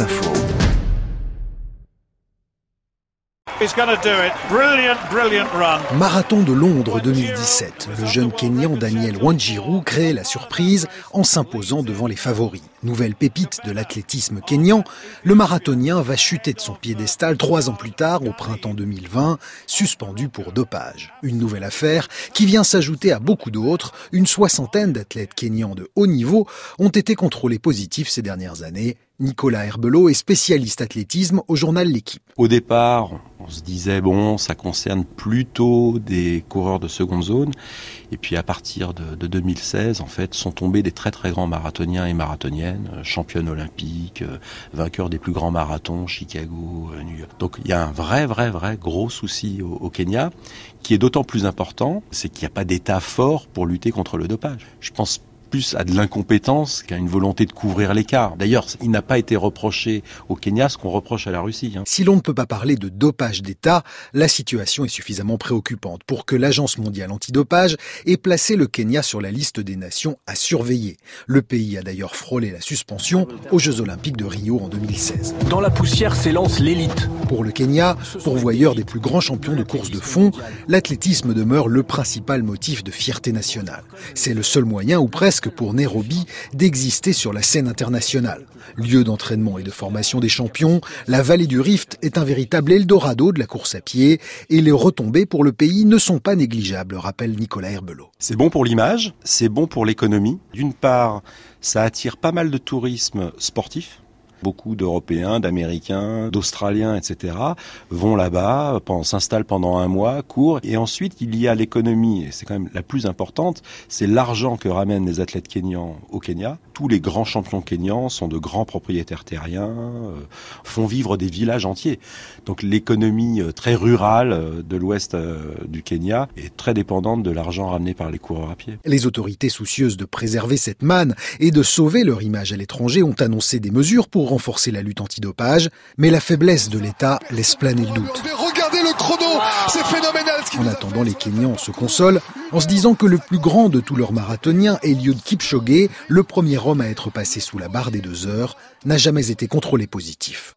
Info. Marathon de Londres 2017. Le jeune Kenyan Daniel Wanjiru crée la surprise en s'imposant devant les favoris. Nouvelle pépite de l'athlétisme kenyan, le marathonien va chuter de son piédestal trois ans plus tard, au printemps 2020, suspendu pour dopage. Une nouvelle affaire qui vient s'ajouter à beaucoup d'autres. Une soixantaine d'athlètes kenyans de haut niveau ont été contrôlés positifs ces dernières années. Nicolas Herbelot est spécialiste athlétisme au journal L'équipe. Au départ, on se disait bon, ça concerne plutôt des coureurs de seconde zone. Et puis à partir de, de 2016, en fait, sont tombés des très très grands marathoniens et marathoniennes, euh, championnes olympiques, euh, vainqueurs des plus grands marathons, Chicago, euh, New York. Donc il y a un vrai vrai vrai gros souci au, au Kenya, qui est d'autant plus important, c'est qu'il n'y a pas d'État fort pour lutter contre le dopage. Je pense plus à de l'incompétence qu'à une volonté de couvrir l'écart. D'ailleurs, il n'a pas été reproché au Kenya ce qu'on reproche à la Russie. Hein. Si l'on ne peut pas parler de dopage d'État, la situation est suffisamment préoccupante pour que l'Agence mondiale antidopage ait placé le Kenya sur la liste des nations à surveiller. Le pays a d'ailleurs frôlé la suspension aux Jeux Olympiques de Rio en 2016. Dans la poussière s'élance l'élite. Pour le Kenya, pourvoyeur des plus grands champions de course de fond, l'athlétisme demeure le principal motif de fierté nationale. C'est le seul moyen, ou presque, pour Nairobi d'exister sur la scène internationale. Lieu d'entraînement et de formation des champions, la vallée du Rift est un véritable Eldorado de la course à pied et les retombées pour le pays ne sont pas négligeables, rappelle Nicolas Herbelot. C'est bon pour l'image, c'est bon pour l'économie. D'une part, ça attire pas mal de tourisme sportif beaucoup d'Européens, d'Américains, d'Australiens, etc. vont là-bas, s'installent pendant un mois, courent, et ensuite il y a l'économie, et c'est quand même la plus importante, c'est l'argent que ramènent les athlètes kenyans au Kenya. Tous les grands champions kenyans sont de grands propriétaires terriens, euh, font vivre des villages entiers. Donc l'économie euh, très rurale euh, de l'ouest du Kenya est très dépendante de l'argent ramené par les coureurs à pied. Les autorités soucieuses de préserver cette manne et de sauver leur image à l'étranger ont annoncé des mesures pour renforcer la lutte antidopage, mais la faiblesse de l'État laisse planer le doute. Regardez le chrono, c'est phénoménal. En attendant, les Kenyans se consolent en se disant que le plus grand de tous leurs marathoniens, Eliud Kipchoge, le premier homme à être passé sous la barre des deux heures, n'a jamais été contrôlé positif.